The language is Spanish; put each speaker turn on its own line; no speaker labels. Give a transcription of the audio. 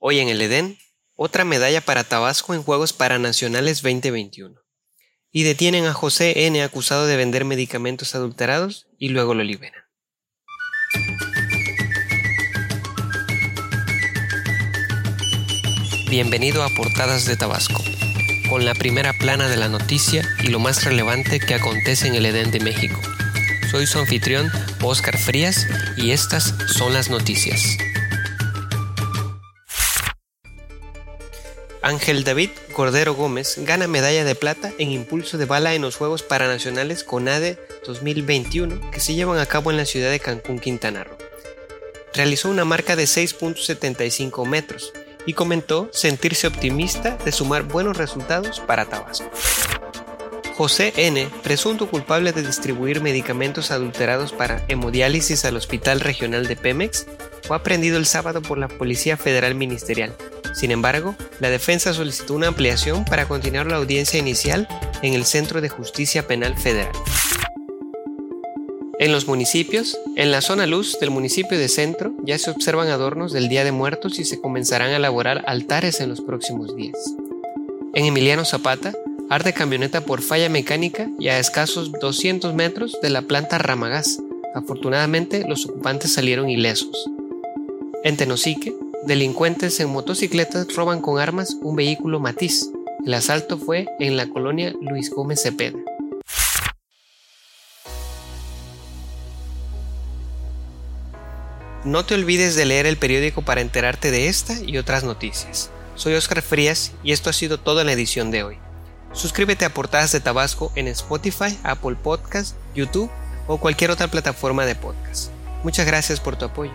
Hoy en el Edén, otra medalla para Tabasco en Juegos Paranacionales 2021. Y detienen a José N. acusado de vender medicamentos adulterados y luego lo liberan. Bienvenido a Portadas de Tabasco, con la primera plana de la noticia y lo más relevante que acontece en el Edén de México. Soy su anfitrión, Oscar Frías, y estas son las noticias. Ángel David Cordero Gómez gana medalla de plata en impulso de bala en los Juegos Paranacionales CONADE 2021 que se llevan a cabo en la ciudad de Cancún, Quintana Roo. Realizó una marca de 6.75 metros y comentó sentirse optimista de sumar buenos resultados para Tabasco. José N., presunto culpable de distribuir medicamentos adulterados para hemodiálisis al Hospital Regional de Pemex, fue aprendido el sábado por la Policía Federal Ministerial sin embargo, la defensa solicitó una ampliación para continuar la audiencia inicial en el Centro de Justicia Penal Federal. En los municipios, en la zona luz del municipio de Centro ya se observan adornos del Día de Muertos y se comenzarán a elaborar altares en los próximos días. En Emiliano Zapata, arde camioneta por falla mecánica y a escasos 200 metros de la planta Ramagás. Afortunadamente, los ocupantes salieron ilesos. En Tenosique, Delincuentes en motocicletas roban con armas un vehículo matiz. El asalto fue en la colonia Luis Gómez Cepeda. No te olvides de leer el periódico para enterarte de esta y otras noticias. Soy Oscar Frías y esto ha sido toda la edición de hoy. Suscríbete a Portadas de Tabasco en Spotify, Apple Podcast, YouTube o cualquier otra plataforma de podcast. Muchas gracias por tu apoyo.